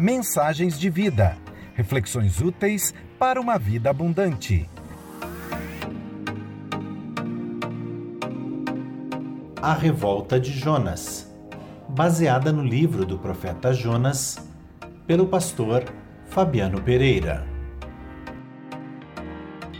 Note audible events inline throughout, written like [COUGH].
Mensagens de vida. Reflexões úteis para uma vida abundante. A Revolta de Jonas, baseada no livro do profeta Jonas, pelo pastor Fabiano Pereira.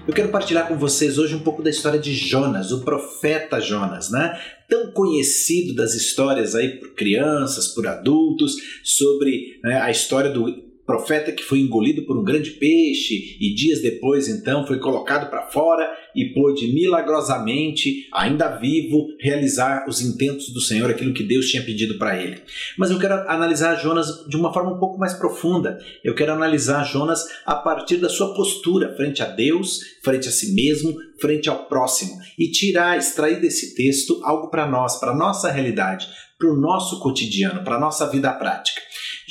Eu quero partilhar com vocês hoje um pouco da história de Jonas, o profeta Jonas, né? Tão conhecido das histórias aí por crianças, por adultos, sobre né, a história do profeta que foi engolido por um grande peixe e dias depois então foi colocado para fora e pôde milagrosamente, ainda vivo, realizar os intentos do Senhor, aquilo que Deus tinha pedido para ele. Mas eu quero analisar Jonas de uma forma um pouco mais profunda. Eu quero analisar Jonas a partir da sua postura frente a Deus, frente a si mesmo, frente ao próximo e tirar, extrair desse texto algo para nós, para nossa realidade, para o nosso cotidiano, para nossa vida prática.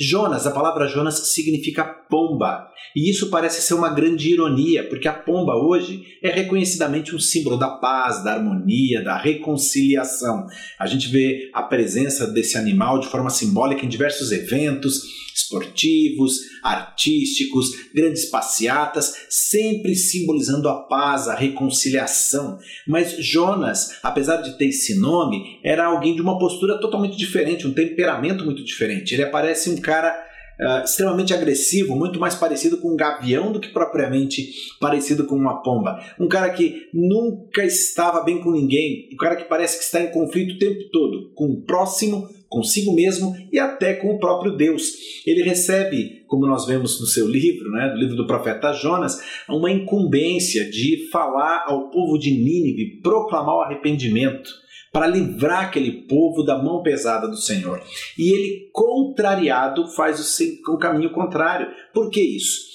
Jonas, a palavra Jonas significa pomba. E isso parece ser uma grande ironia, porque a pomba hoje é reconhecidamente um símbolo da paz, da harmonia, da reconciliação. A gente vê a presença desse animal de forma simbólica em diversos eventos esportivos, artísticos, grandes passeatas, sempre simbolizando a paz, a reconciliação. Mas Jonas, apesar de ter esse nome, era alguém de uma postura totalmente diferente, um temperamento muito diferente. Ele aparece um cara Uh, extremamente agressivo, muito mais parecido com um gavião do que propriamente parecido com uma pomba. Um cara que nunca estava bem com ninguém, um cara que parece que está em conflito o tempo todo com o próximo, consigo mesmo e até com o próprio Deus. Ele recebe, como nós vemos no seu livro, né, do livro do profeta Jonas, uma incumbência de falar ao povo de Nínive, proclamar o arrependimento para livrar aquele povo da mão pesada do Senhor. E ele, contrariado, faz o, caminho contrário. Por que isso?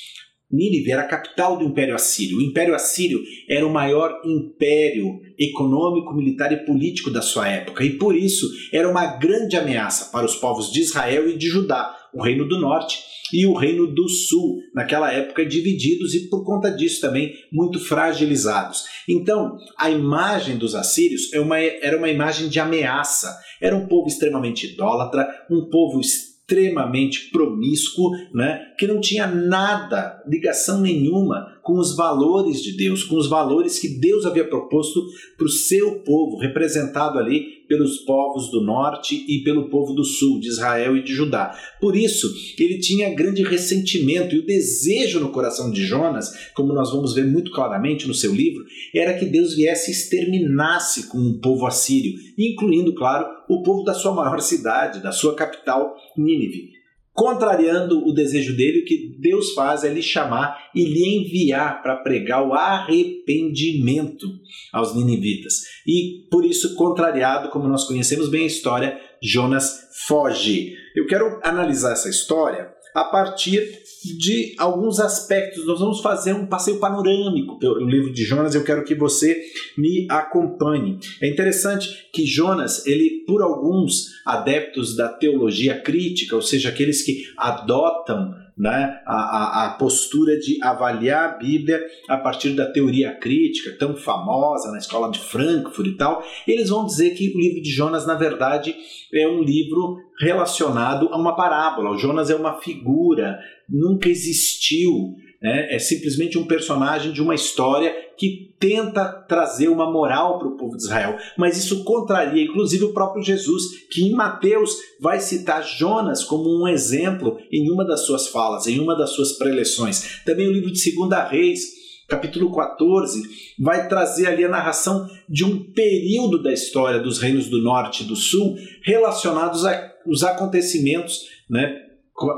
Nínive era a capital do Império Assírio. O Império Assírio era o maior império econômico, militar e político da sua época, e por isso era uma grande ameaça para os povos de Israel e de Judá, o Reino do Norte e o Reino do Sul, naquela época divididos e por conta disso também muito fragilizados. Então, a imagem dos assírios é era uma imagem de ameaça. Era um povo extremamente idólatra, um povo extremamente extremamente promíscuo, né, que não tinha nada, ligação nenhuma com os valores de Deus, com os valores que Deus havia proposto para o seu povo, representado ali pelos povos do norte e pelo povo do sul, de Israel e de Judá. Por isso, ele tinha grande ressentimento e o desejo no coração de Jonas, como nós vamos ver muito claramente no seu livro, era que Deus viesse e exterminasse com o povo assírio, incluindo, claro, o povo da sua maior cidade, da sua capital, Nínive. Contrariando o desejo dele, o que Deus faz é lhe chamar e lhe enviar para pregar o arrependimento aos ninivitas. E por isso, contrariado, como nós conhecemos bem a história, Jonas foge. Eu quero analisar essa história a partir de alguns aspectos. Nós vamos fazer um passeio panorâmico pelo livro de Jonas. Eu quero que você me acompanhe. É interessante que Jonas, ele por alguns adeptos da teologia crítica, ou seja, aqueles que adotam né, a, a, a, postura de avaliar a Bíblia a partir da teoria crítica, tão famosa na escola de Frankfurt e tal, eles vão dizer que o livro de Jonas, na verdade, é um livro relacionado a uma parábola. O Jonas é uma figura, nunca existiu né? É simplesmente um personagem de uma história que tenta trazer uma moral para o povo de Israel. Mas isso contraria, inclusive, o próprio Jesus, que em Mateus vai citar Jonas como um exemplo em uma das suas falas, em uma das suas preleções. Também o livro de Segunda Reis capítulo 14, vai trazer ali a narração de um período da história dos reinos do norte e do sul relacionados aos acontecimentos né,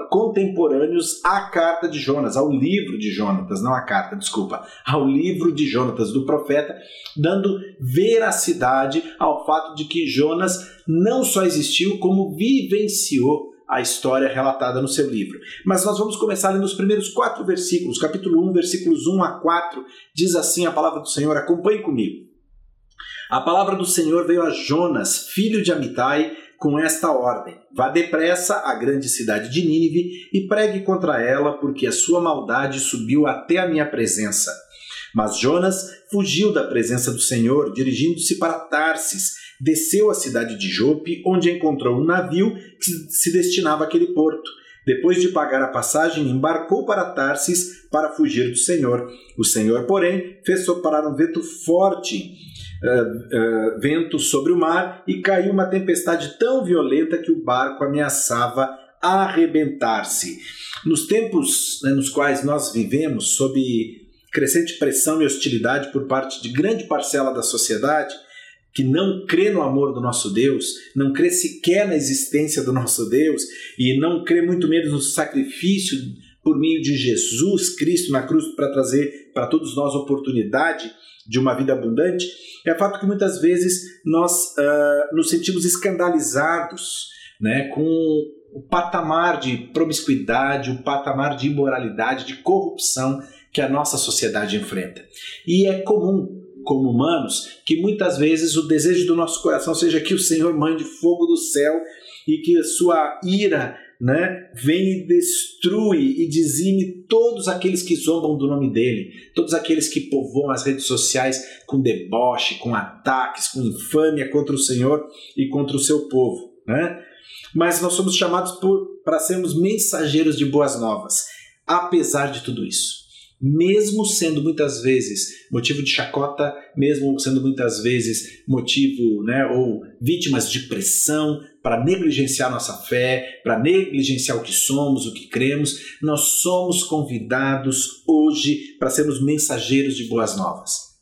contemporâneos à carta de Jonas, ao livro de Jonatas, não à carta, desculpa, ao livro de Jonatas do profeta, dando veracidade ao fato de que Jonas não só existiu, como vivenciou a história relatada no seu livro. Mas nós vamos começar nos primeiros quatro versículos, capítulo 1, versículos 1 a 4, diz assim a palavra do Senhor, acompanhe comigo. A palavra do Senhor veio a Jonas, filho de Amitai, com esta ordem: Vá depressa à grande cidade de Nínive e pregue contra ela, porque a sua maldade subiu até a minha presença. Mas Jonas fugiu da presença do Senhor, dirigindo-se para Tarsis, desceu à cidade de Jope, onde encontrou um navio que se destinava àquele porto. Depois de pagar a passagem, embarcou para Tarsis para fugir do Senhor. O Senhor, porém, fez soprar um vento forte, uh, uh, vento sobre o mar, e caiu uma tempestade tão violenta que o barco ameaçava arrebentar-se. Nos tempos né, nos quais nós vivemos, sob crescente pressão e hostilidade por parte de grande parcela da sociedade, que não crê no amor do nosso Deus, não crê sequer na existência do nosso Deus e não crê muito menos no sacrifício por meio de Jesus Cristo na cruz para trazer para todos nós oportunidade de uma vida abundante, é fato que muitas vezes nós uh, nos sentimos escandalizados né, com o patamar de promiscuidade, o patamar de imoralidade, de corrupção que a nossa sociedade enfrenta. E é comum como humanos, que muitas vezes o desejo do nosso coração seja que o Senhor mande fogo do céu e que a sua ira né, vem e destrui e dizime todos aqueles que zombam do nome dele, todos aqueles que povoam as redes sociais com deboche, com ataques, com infâmia contra o Senhor e contra o seu povo. Né? Mas nós somos chamados para sermos mensageiros de boas novas, apesar de tudo isso mesmo sendo muitas vezes motivo de chacota, mesmo sendo muitas vezes motivo, né, ou vítimas de pressão para negligenciar nossa fé, para negligenciar o que somos, o que cremos, nós somos convidados hoje para sermos mensageiros de boas novas.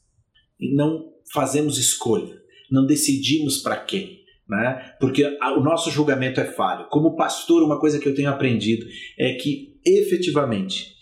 E não fazemos escolha, não decidimos para quem. Né? Porque o nosso julgamento é falho. Como pastor, uma coisa que eu tenho aprendido é que efetivamente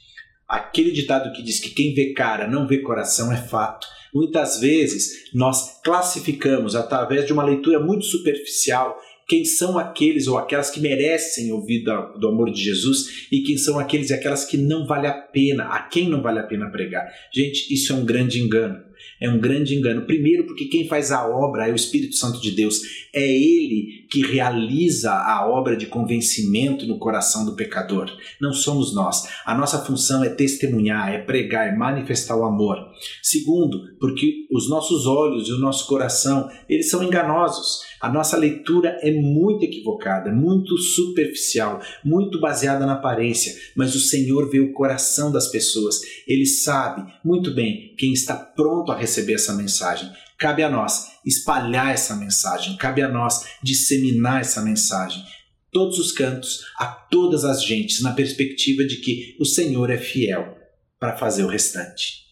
Aquele ditado que diz que quem vê cara não vê coração é fato. Muitas vezes nós classificamos através de uma leitura muito superficial quem são aqueles ou aquelas que merecem ouvir do, do, amor de Jesus e quem são aqueles e aquelas que não vale a pena, a quem não vale a pena pregar. Gente, isso é um grande engano é um grande engano. Primeiro, porque quem faz a obra é o Espírito Santo de Deus. É Ele que realiza a obra de convencimento no coração do pecador. Não somos nós. A nossa função é testemunhar, é pregar, é manifestar o amor. Segundo, porque os nossos olhos e o nosso coração, eles são enganosos. A nossa leitura é muito equivocada, muito superficial, muito baseada na aparência, mas o Senhor vê o coração das pessoas. Ele sabe muito bem quem está pronto a receber essa mensagem. Cabe a nós espalhar essa mensagem, cabe a nós disseminar essa mensagem. Todos os cantos, a todas as gentes, na perspectiva de que o Senhor é fiel para fazer o restante.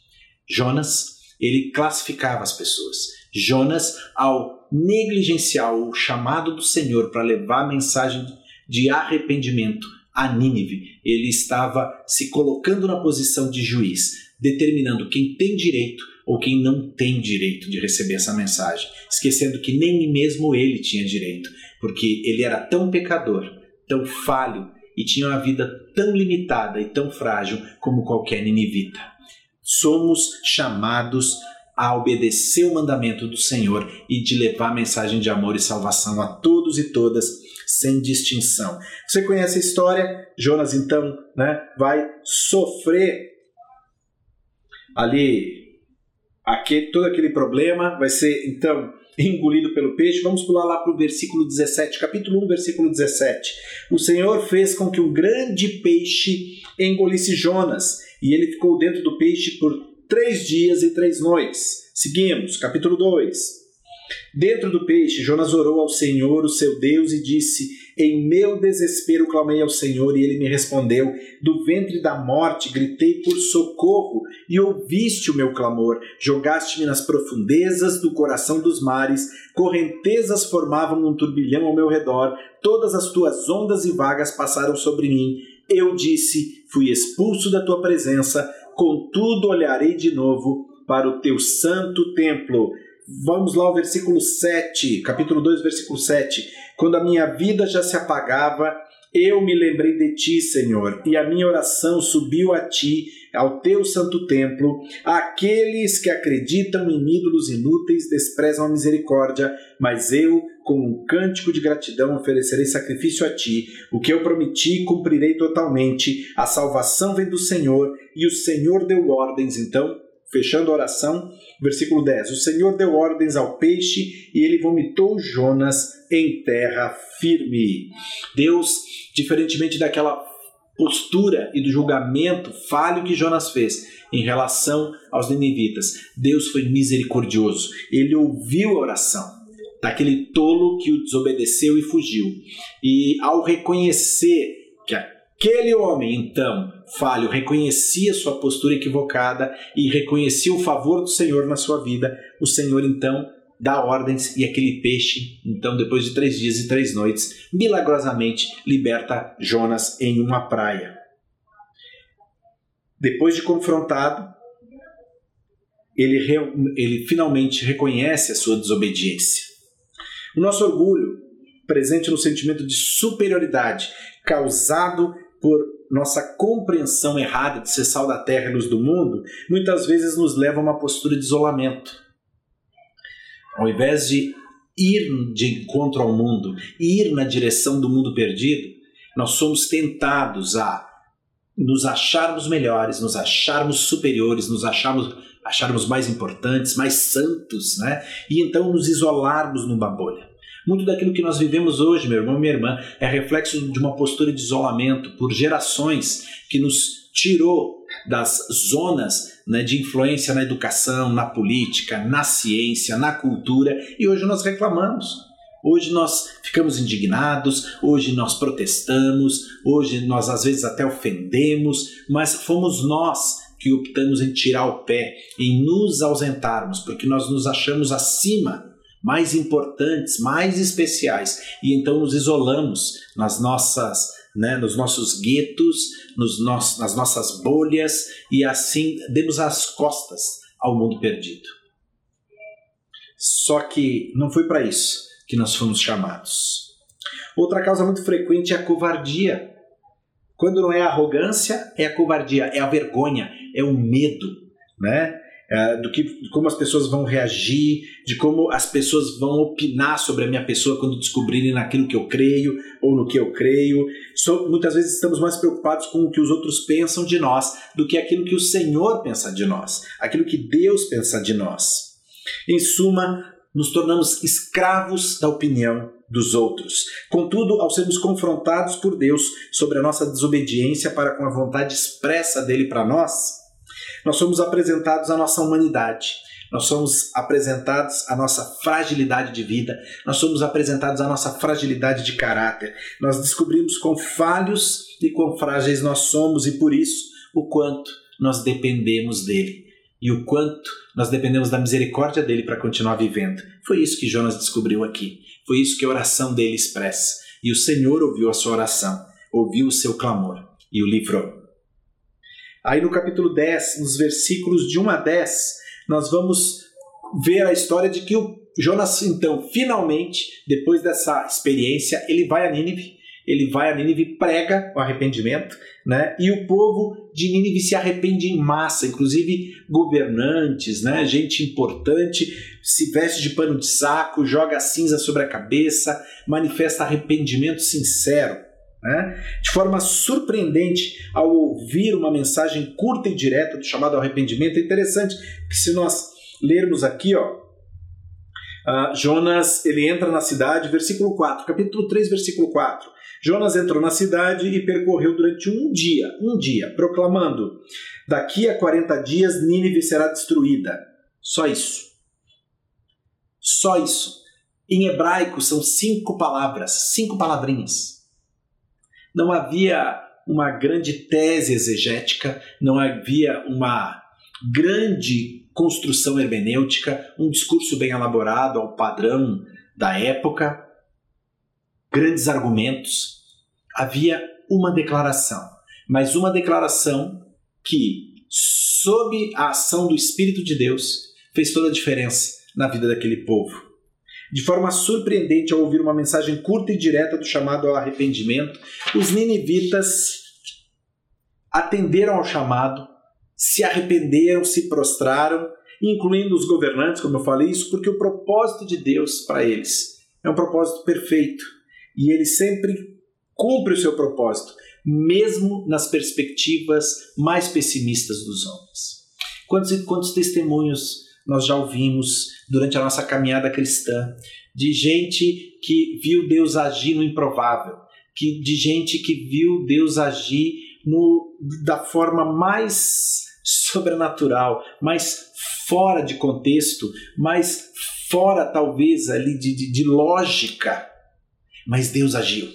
Jonas, ele classificava as pessoas. Jonas, ao negligenciar o chamado do Senhor para levar a mensagem de arrependimento a Nínive, ele estava se colocando na posição de juiz, determinando quem tem direito ou quem não tem direito de receber essa mensagem, esquecendo que nem mesmo ele tinha direito, porque ele era tão pecador, tão falho e tinha uma vida tão limitada e tão frágil como qualquer ninivita. Somos chamados a obedecer o mandamento do Senhor e de levar a mensagem de amor e salvação a todos e todas sem distinção. Você conhece a história? Jonas então, né, vai sofrer ali aquele, todo aquele problema vai ser então engolido pelo peixe. Vamos pular lá para o versículo 17, capítulo 1, versículo 17. O Senhor fez com que um grande peixe engolisse Jonas, e ele ficou dentro do peixe por três dias e três noites. Seguimos, capítulo 2. Dentro do peixe, Jonas orou ao Senhor, o seu Deus, e disse: Em meu desespero clamei ao Senhor, e ele me respondeu. Do ventre da morte gritei por socorro, e ouviste o meu clamor. Jogaste-me nas profundezas do coração dos mares, correntezas formavam um turbilhão ao meu redor, todas as tuas ondas e vagas passaram sobre mim. Eu disse: Fui expulso da tua presença, contudo olharei de novo para o teu santo templo. Vamos lá ao versículo 7, capítulo 2, versículo 7. Quando a minha vida já se apagava, eu me lembrei de ti, Senhor, e a minha oração subiu a ti, ao teu santo templo. Aqueles que acreditam em ídolos inúteis desprezam a misericórdia, mas eu, com um cântico de gratidão, oferecerei sacrifício a ti. O que eu prometi, cumprirei totalmente. A salvação vem do Senhor, e o Senhor deu ordens. Então, fechando a oração, versículo 10: O Senhor deu ordens ao peixe e ele vomitou Jonas em terra firme. Deus, diferentemente daquela postura e do julgamento falho que Jonas fez em relação aos ninivitas, Deus foi misericordioso. Ele ouviu a oração daquele tolo que o desobedeceu e fugiu. E ao reconhecer que aquele homem, então, falho, reconhecia sua postura equivocada e reconhecia o favor do Senhor na sua vida, o Senhor então dá ordens e aquele peixe, então, depois de três dias e três noites, milagrosamente liberta Jonas em uma praia. Depois de confrontado, ele, ele finalmente reconhece a sua desobediência. O nosso orgulho, presente no sentimento de superioridade causado por nossa compreensão errada de ser sal da terra e luz do mundo, muitas vezes nos leva a uma postura de isolamento ao invés de ir de encontro ao mundo, ir na direção do mundo perdido, nós somos tentados a nos acharmos melhores, nos acharmos superiores, nos acharmos, acharmos mais importantes, mais santos, né? E então nos isolarmos numa bolha. Muito daquilo que nós vivemos hoje, meu irmão e minha irmã, é reflexo de uma postura de isolamento por gerações que nos tirou das zonas né, de influência na educação, na política, na ciência, na cultura, e hoje nós reclamamos. Hoje nós ficamos indignados, hoje nós protestamos, hoje nós às vezes até ofendemos, mas fomos nós que optamos em tirar o pé, em nos ausentarmos, porque nós nos achamos acima, mais importantes, mais especiais, e então nos isolamos nas nossas né, nos nossos guetos, nos nos, nas nossas bolhas e assim demos as costas ao mundo perdido. Só que não foi para isso que nós fomos chamados. Outra causa muito frequente é a covardia. Quando não é a arrogância, é a covardia, é a vergonha, é o medo, né? É, do que de como as pessoas vão reagir, de como as pessoas vão opinar sobre a minha pessoa quando descobrirem naquilo que eu creio ou no que eu creio. So, muitas vezes estamos mais preocupados com o que os outros pensam de nós do que aquilo que o Senhor pensa de nós, aquilo que Deus pensa de nós. Em suma, nos tornamos escravos da opinião dos outros. Contudo, ao sermos confrontados por Deus sobre a nossa desobediência para com a vontade expressa dele para nós, nós somos apresentados à nossa humanidade, nós somos apresentados à nossa fragilidade de vida, nós somos apresentados à nossa fragilidade de caráter. Nós descobrimos quão falhos e quão frágeis nós somos e por isso o quanto nós dependemos dele e o quanto nós dependemos da misericórdia dele para continuar vivendo. Foi isso que Jonas descobriu aqui. Foi isso que a oração dele expressa. E o Senhor ouviu a sua oração, ouviu o seu clamor e o livrou. Aí no capítulo 10, nos versículos de 1 a 10, nós vamos ver a história de que o Jonas, então, finalmente, depois dessa experiência, ele vai a Nínive, ele vai a Nínive, prega o arrependimento, né? E o povo de Nínive se arrepende em massa, inclusive governantes, né? Gente importante se veste de pano de saco, joga cinza sobre a cabeça, manifesta arrependimento sincero. Né? De forma surpreendente, ao ouvir uma mensagem curta e direta do chamado arrependimento, é interessante que se nós lermos aqui, ó, uh, Jonas ele entra na cidade, versículo 4, capítulo 3, versículo 4. Jonas entrou na cidade e percorreu durante um dia, um dia, proclamando: Daqui a 40 dias Nínive será destruída. Só isso. Só isso. Em hebraico são cinco palavras, cinco palavrinhas. Não havia uma grande tese exegética, não havia uma grande construção hermenêutica, um discurso bem elaborado ao padrão da época, grandes argumentos. Havia uma declaração, mas uma declaração que, sob a ação do Espírito de Deus, fez toda a diferença na vida daquele povo de forma surpreendente ao ouvir uma mensagem curta e direta do chamado ao arrependimento, os ninivitas atenderam ao chamado, se arrependeram, se prostraram, incluindo os governantes, como eu falei isso, porque o propósito de Deus para eles é um propósito perfeito e ele sempre cumpre o seu propósito, mesmo nas perspectivas mais pessimistas dos homens. Quantos quantos testemunhos nós já ouvimos durante a nossa caminhada cristã, de gente que viu Deus agir no improvável, que, de gente que viu Deus agir no, da forma mais sobrenatural, mais fora de contexto, mais fora talvez ali de, de, de lógica. Mas Deus agiu.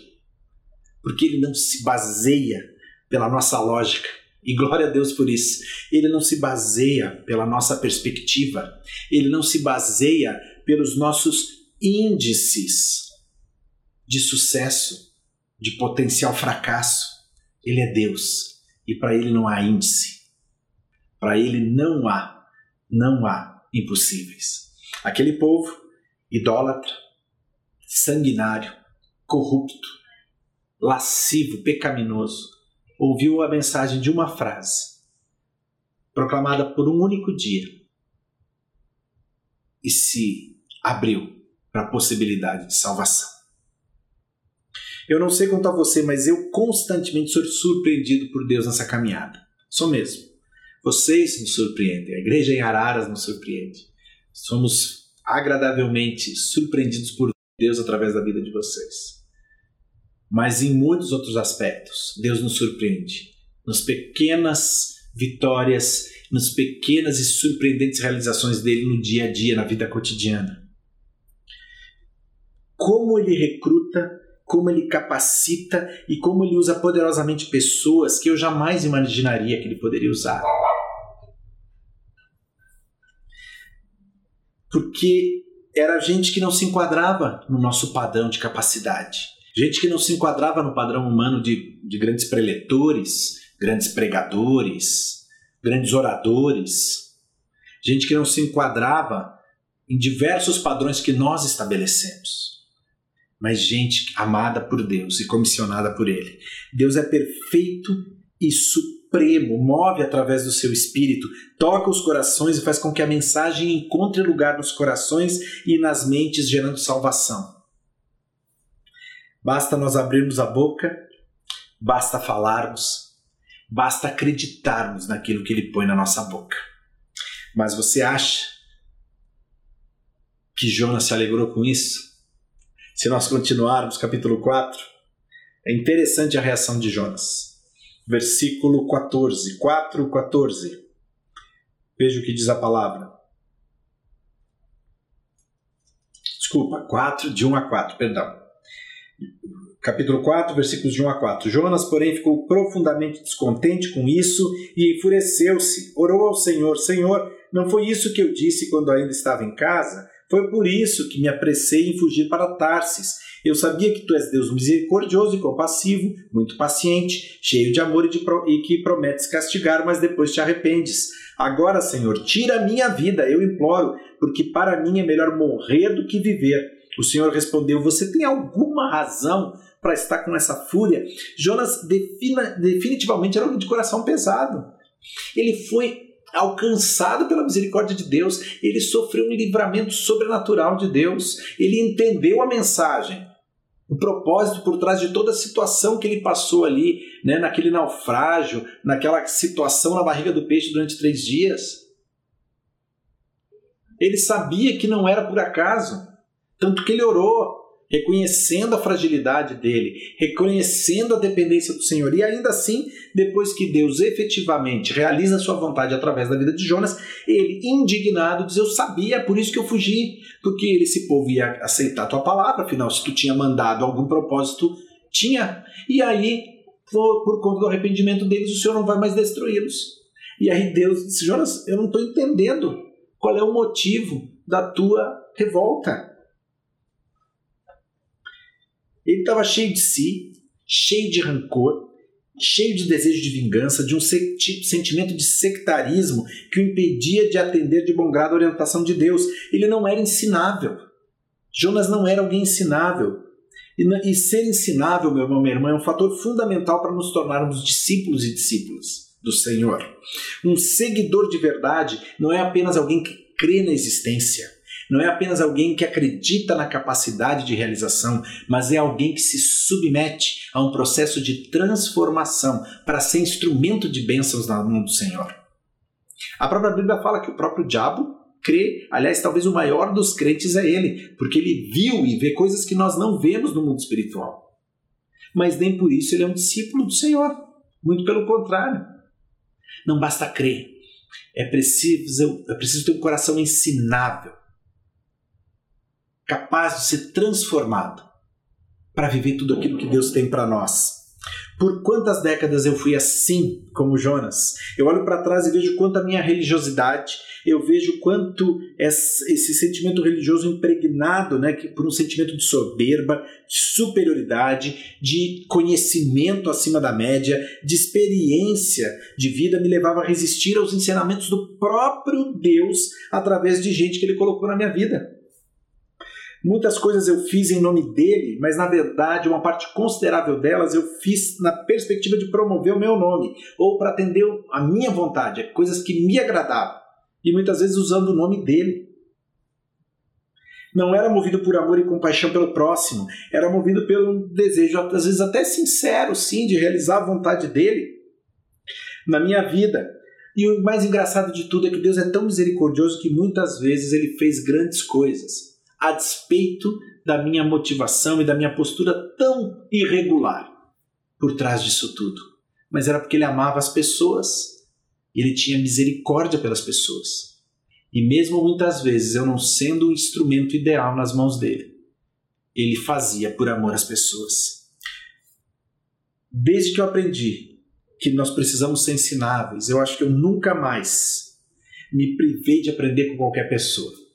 Porque Ele não se baseia pela nossa lógica. E glória a Deus por isso. Ele não se baseia pela nossa perspectiva. Ele não se baseia pelos nossos índices de sucesso, de potencial fracasso. Ele é Deus. E para Ele não há índice. Para Ele não há, não há impossíveis. Aquele povo idólatra, sanguinário, corrupto, lascivo, pecaminoso, ouviu a mensagem de uma frase, proclamada por um único dia, e se abriu para a possibilidade de salvação. Eu não sei quanto a você, mas eu constantemente sou surpreendido por Deus nessa caminhada. Sou mesmo. Vocês nos surpreendem, a igreja em Araras nos surpreende. Somos agradavelmente surpreendidos por Deus através da vida de vocês. Mas em muitos outros aspectos, Deus nos surpreende. Nas pequenas vitórias, nas pequenas e surpreendentes realizações dele no dia a dia, na vida cotidiana. Como ele recruta, como ele capacita e como ele usa poderosamente pessoas que eu jamais imaginaria que ele poderia usar. Porque era gente que não se enquadrava no nosso padrão de capacidade gente que não se enquadrava no padrão humano de, de grandes preletores, grandes pregadores, grandes oradores, gente que não se enquadrava em diversos padrões que nós estabelecemos, mas gente amada por Deus e comissionada por Ele. Deus é perfeito e supremo, move através do seu espírito, toca os corações e faz com que a mensagem encontre lugar nos corações e nas mentes, gerando salvação. Basta nós abrirmos a boca, basta falarmos, basta acreditarmos naquilo que ele põe na nossa boca. Mas você acha que Jonas se alegrou com isso? Se nós continuarmos, capítulo 4, é interessante a reação de Jonas. Versículo 14, 4, 14. Veja o que diz a palavra. Desculpa, 4, de 1 a 4, perdão capítulo 4, versículos de 1 a 4. Jonas, porém, ficou profundamente descontente com isso e enfureceu-se. Orou ao Senhor: Senhor, não foi isso que eu disse quando ainda estava em casa? Foi por isso que me apressei em fugir para Tarsis. Eu sabia que tu és Deus misericordioso e compassivo, muito paciente, cheio de amor e, pro... e que prometes castigar, mas depois te arrependes. Agora, Senhor, tira a minha vida, eu imploro, porque para mim é melhor morrer do que viver. O Senhor respondeu: Você tem alguma razão para estar com essa fúria? Jonas defina, definitivamente era um de coração pesado. Ele foi alcançado pela misericórdia de Deus, ele sofreu um livramento sobrenatural de Deus, ele entendeu a mensagem, o propósito por trás de toda a situação que ele passou ali, né, naquele naufrágio, naquela situação na barriga do peixe durante três dias. Ele sabia que não era por acaso. Tanto que ele orou, reconhecendo a fragilidade dele, reconhecendo a dependência do Senhor. E ainda assim, depois que Deus efetivamente realiza a sua vontade através da vida de Jonas, ele, indignado, diz: Eu sabia, é por isso que eu fugi, porque esse povo ia aceitar a tua palavra, afinal, se tu tinha mandado algum propósito, tinha. E aí, por, por conta do arrependimento deles, o Senhor não vai mais destruí-los. E aí Deus disse: Jonas, eu não estou entendendo qual é o motivo da tua revolta. Ele estava cheio de si, cheio de rancor, cheio de desejo de vingança, de um sentimento de sectarismo que o impedia de atender de bom grado a orientação de Deus. Ele não era ensinável. Jonas não era alguém ensinável. E, ser ensinável, meu irmão, minha irmã, é um fator fundamental para nos tornarmos discípulos e discípulas do Senhor. Um seguidor de verdade não é apenas alguém que crê na existência não é apenas alguém que acredita na capacidade de realização, mas é alguém que se submete a um processo de transformação para ser instrumento de bênçãos na mão do Senhor. A própria Bíblia fala que o próprio diabo crê, aliás, talvez o maior dos crentes é ele, porque ele viu e vê coisas que nós não vemos no mundo espiritual. Mas nem por isso ele é um discípulo do Senhor. Muito pelo contrário. Não basta crer. É preciso, é preciso ter um coração ensinável, capaz de ser transformado para viver tudo aquilo que Deus tem para nós. Por quantas décadas eu fui assim como Jonas? Eu olho para trás e vejo quanto a minha religiosidade, eu vejo quanto esse sentimento religioso impregnado né, por um sentimento de soberba, de superioridade, de conhecimento acima da média, de experiência de vida me levava a resistir aos ensinamentos do próprio Deus através de gente que ele colocou na minha vida. Muitas coisas eu fiz em nome dele, mas na verdade uma parte considerável delas eu fiz na perspectiva de promover o meu nome ou para atender a minha vontade, coisas que me agradavam e muitas vezes usando o nome dele. Não era movido por amor e compaixão pelo próximo, era movido pelo desejo, às vezes até sincero, sim, de realizar a vontade dele na minha vida. E o mais engraçado de tudo é que Deus é tão misericordioso que muitas vezes ele fez grandes coisas a despeito da minha motivação e da minha postura tão irregular por trás disso tudo. Mas era porque ele amava as pessoas e ele tinha misericórdia pelas pessoas. E mesmo muitas vezes eu não sendo o instrumento ideal nas mãos dele, ele fazia por amor às pessoas. Desde que eu aprendi que nós precisamos ser ensináveis, eu acho que eu nunca mais me privei de aprender com qualquer pessoa.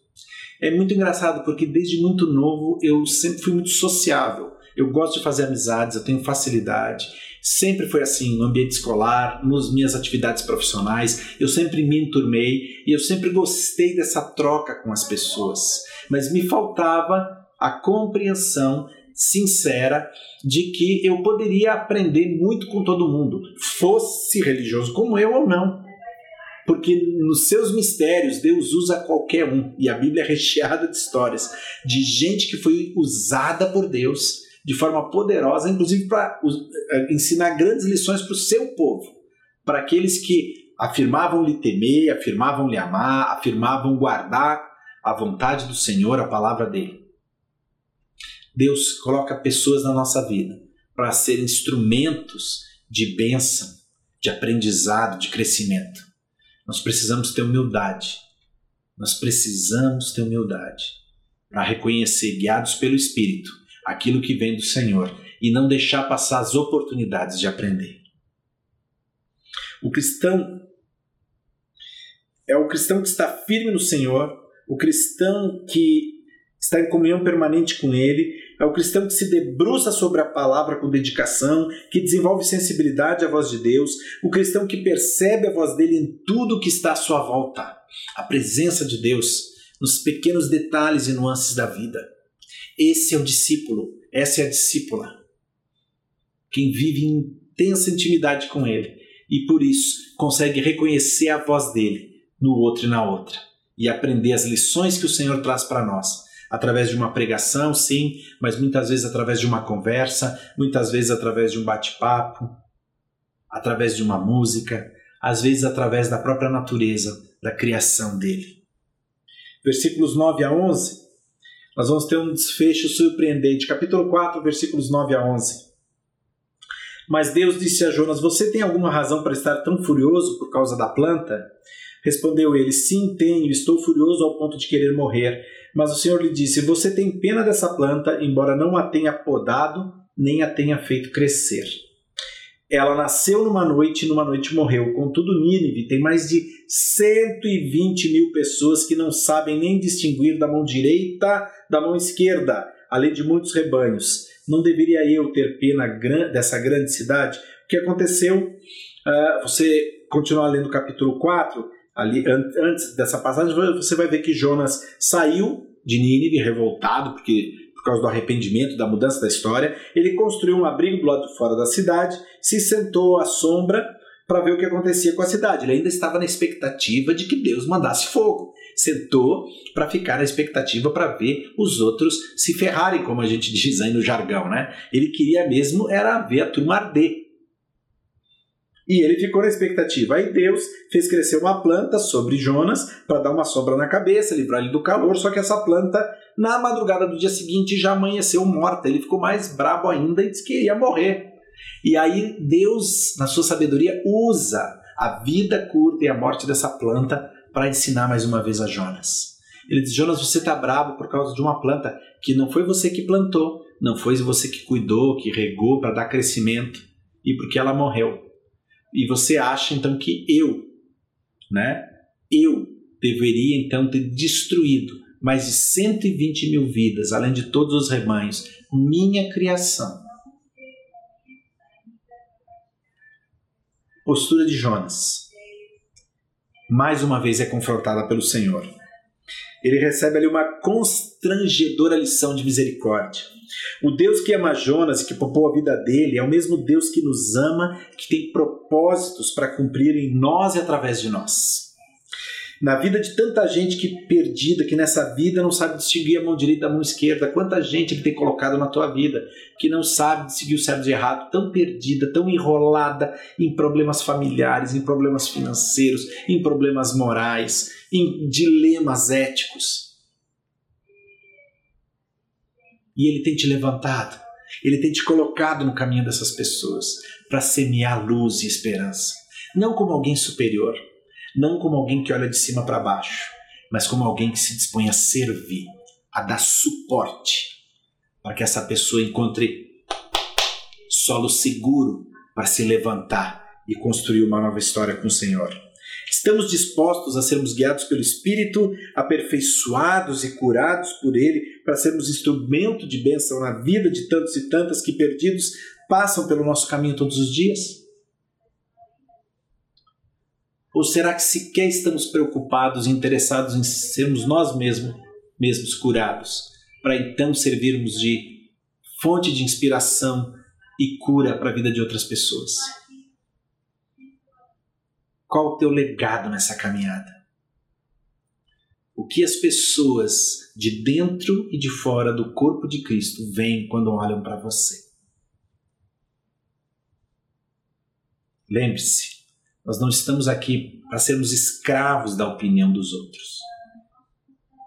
É muito engraçado porque desde muito novo eu sempre fui muito sociável. Eu gosto de fazer amizades, eu tenho facilidade. Sempre foi assim no ambiente escolar, nas minhas atividades profissionais. Eu sempre me enturmei e eu sempre gostei dessa troca com as pessoas. Mas me faltava a compreensão sincera de que eu poderia aprender muito com todo mundo, fosse religioso como eu ou não. Porque nos seus mistérios Deus usa qualquer um, e a Bíblia é recheada de histórias de gente que foi usada por Deus de forma poderosa, inclusive para eh, ensinar grandes lições para o seu povo, para aqueles que afirmavam lhe temer, afirmavam lhe amar, afirmavam guardar a vontade do Senhor, a palavra dele. Deus coloca pessoas na nossa vida para ser instrumentos de bênção, de aprendizado, de crescimento. Nós precisamos ter humildade. Nós precisamos ter humildade para reconhecer, guiados pelo Espírito, aquilo que vem do Senhor e não deixar passar as oportunidades de aprender. O cristão é o cristão que está firme no Senhor, o cristão que está em comunhão permanente com Ele, é o cristão que se debruça sobre a palavra com dedicação, que desenvolve sensibilidade à voz de Deus, o cristão que percebe a voz dele em tudo que está à sua volta, a presença de Deus nos pequenos detalhes e nuances da vida. Esse é o discípulo, essa é a discípula. Quem vive em intensa intimidade com Ele e por isso consegue reconhecer a voz dele no outro e na outra e aprender as lições que o Senhor traz para nós através de uma pregação, sim, mas muitas vezes através de uma conversa, muitas vezes através de um bate-papo, através de uma música, às vezes através da própria natureza, da criação dele. Versículos 9 a 11, nós vamos ter um desfecho surpreendente. Capítulo 4, versículos 9 a 11. Mas Deus disse a Jonas: Você tem alguma razão para estar tão furioso por causa da planta? Respondeu ele: Sim, tenho, estou furioso ao ponto de querer morrer. Mas o Senhor lhe disse: Você tem pena dessa planta, embora não a tenha podado, nem a tenha feito crescer. Ela nasceu numa noite e numa noite morreu. Contudo, Nínive tem mais de 120 mil pessoas que não sabem nem distinguir da mão direita da mão esquerda, além de muitos rebanhos. Não deveria eu ter pena dessa grande cidade? O que aconteceu? Uh, você continuar lendo o capítulo 4, ali antes dessa passagem, você vai ver que Jonas saiu de Nínive revoltado porque por causa do arrependimento, da mudança da história, ele construiu um abrigo do lado de fora da cidade, se sentou à sombra para ver o que acontecia com a cidade. Ele ainda estava na expectativa de que Deus mandasse fogo. Sentou para ficar na expectativa para ver os outros se ferrarem, como a gente [LAUGHS] diz aí no jargão, né? Ele queria mesmo era ver a turma arder. E ele ficou na expectativa. Aí Deus fez crescer uma planta sobre Jonas para dar uma sombra na cabeça, livrar ele do calor. Só que essa planta, na madrugada do dia seguinte, já amanheceu morta. Ele ficou mais brabo ainda e disse que ia morrer. E aí Deus, na sua sabedoria, usa a vida curta e a morte dessa planta para ensinar mais uma vez a Jonas. Ele diz: Jonas, você está bravo por causa de uma planta que não foi você que plantou, não foi você que cuidou, que regou para dar crescimento e porque ela morreu. E você acha então que eu, né? Eu deveria então ter destruído mais de 120 mil vidas, além de todos os rebanhos, minha criação. Postura de Jonas. Mais uma vez é confrontada pelo Senhor. Ele recebe ali uma constrangedora lição de misericórdia. O Deus que ama Jonas e que poupou a vida dele é o mesmo Deus que nos ama, que tem propósitos para cumprir em nós e através de nós. Na vida de tanta gente que perdida, que nessa vida não sabe distinguir a mão direita da mão esquerda, quanta gente ele tem colocado na tua vida que não sabe distinguir o certo de errado, tão perdida, tão enrolada em problemas familiares, em problemas financeiros, em problemas morais, em dilemas éticos. E Ele tem te levantado, Ele tem te colocado no caminho dessas pessoas para semear luz e esperança. Não como alguém superior, não como alguém que olha de cima para baixo, mas como alguém que se dispõe a servir, a dar suporte para que essa pessoa encontre solo seguro para se levantar e construir uma nova história com o Senhor. Estamos dispostos a sermos guiados pelo Espírito, aperfeiçoados e curados por Ele, para sermos instrumento de bênção na vida de tantos e tantas que perdidos passam pelo nosso caminho todos os dias? Ou será que sequer estamos preocupados e interessados em sermos nós mesmos, mesmos curados, para então servirmos de fonte de inspiração e cura para a vida de outras pessoas? Qual o teu legado nessa caminhada? O que as pessoas de dentro e de fora do corpo de Cristo veem quando olham para você? Lembre-se, nós não estamos aqui para sermos escravos da opinião dos outros.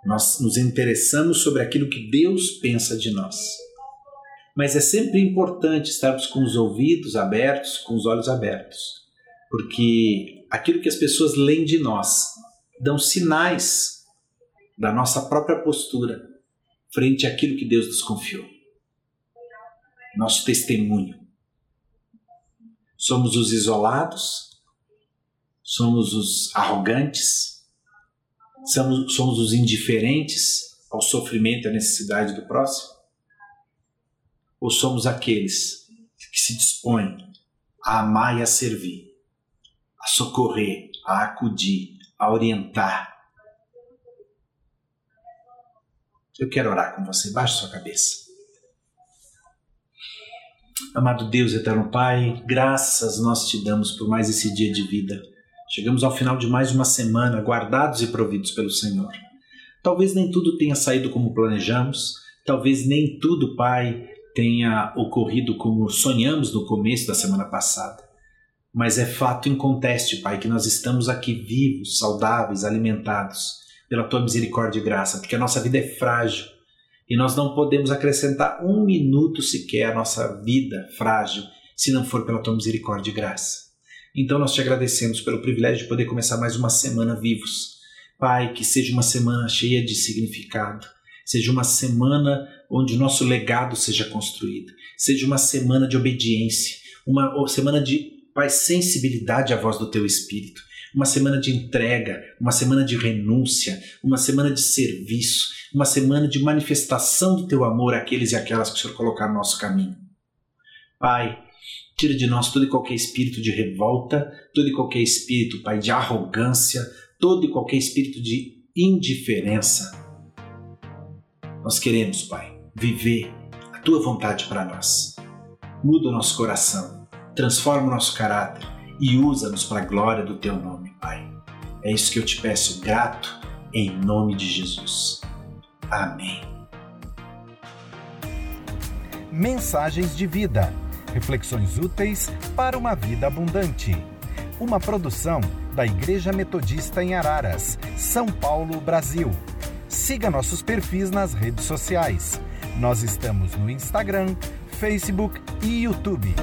Nós nos interessamos sobre aquilo que Deus pensa de nós. Mas é sempre importante estarmos com os ouvidos abertos, com os olhos abertos, porque aquilo que as pessoas leem de nós, dão sinais da nossa própria postura frente àquilo que Deus nos confiou. Nosso testemunho. Somos os isolados, somos os arrogantes, somos, somos os indiferentes ao sofrimento e à necessidade do próximo? Ou somos aqueles que se dispõem a amar e a servir a socorrer, a acudir, a orientar. Eu quero orar com você. Baixe sua cabeça. Amado Deus, eterno Pai, graças nós te damos por mais esse dia de vida. Chegamos ao final de mais uma semana, guardados e providos pelo Senhor. Talvez nem tudo tenha saído como planejamos, talvez nem tudo, Pai, tenha ocorrido como sonhamos no começo da semana passada. Mas é fato inconteste, Pai, que nós estamos aqui vivos, saudáveis, alimentados pela tua misericórdia e graça, porque a nossa vida é frágil e nós não podemos acrescentar um minuto sequer à nossa vida frágil se não for pela tua misericórdia e graça. Então nós te agradecemos pelo privilégio de poder começar mais uma semana vivos. Pai, que seja uma semana cheia de significado, seja uma semana onde o nosso legado seja construído, seja uma semana de obediência, uma semana de Pai, sensibilidade à voz do teu Espírito. Uma semana de entrega, uma semana de renúncia, uma semana de serviço, uma semana de manifestação do teu amor àqueles e aquelas que o Senhor colocar no nosso caminho. Pai, tira de nós todo e qualquer espírito de revolta, todo e qualquer espírito, Pai, de arrogância, todo e qualquer espírito de indiferença. Nós queremos, Pai, viver a tua vontade para nós. Muda o nosso coração transforma o nosso caráter e usa-nos para a glória do teu nome, Pai. É isso que eu te peço, grato, em nome de Jesus. Amém. Mensagens de vida. Reflexões úteis para uma vida abundante. Uma produção da Igreja Metodista em Araras, São Paulo, Brasil. Siga nossos perfis nas redes sociais. Nós estamos no Instagram, Facebook e YouTube.